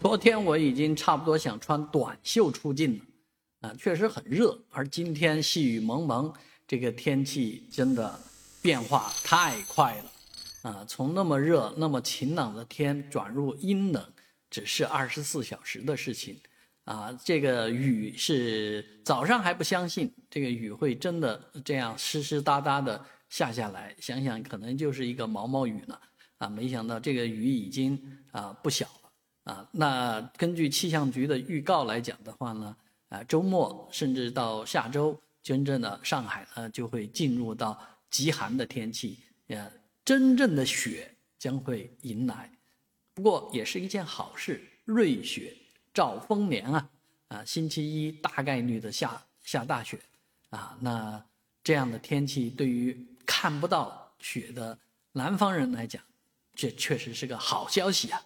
昨天我已经差不多想穿短袖出镜了，啊，确实很热。而今天细雨蒙蒙，这个天气真的变化太快了，啊，从那么热、那么晴朗的天转入阴冷，只是二十四小时的事情，啊，这个雨是早上还不相信这个雨会真的这样湿湿哒哒的下下来，想想可能就是一个毛毛雨呢，啊，没想到这个雨已经啊不小了。啊，那根据气象局的预告来讲的话呢，啊，周末甚至到下周，真正的上海呢就会进入到极寒的天气，呃，真正的雪将会迎来。不过也是一件好事，瑞雪兆丰年啊，啊，星期一大概率的下下大雪，啊，那这样的天气对于看不到雪的南方人来讲，这确实是个好消息啊。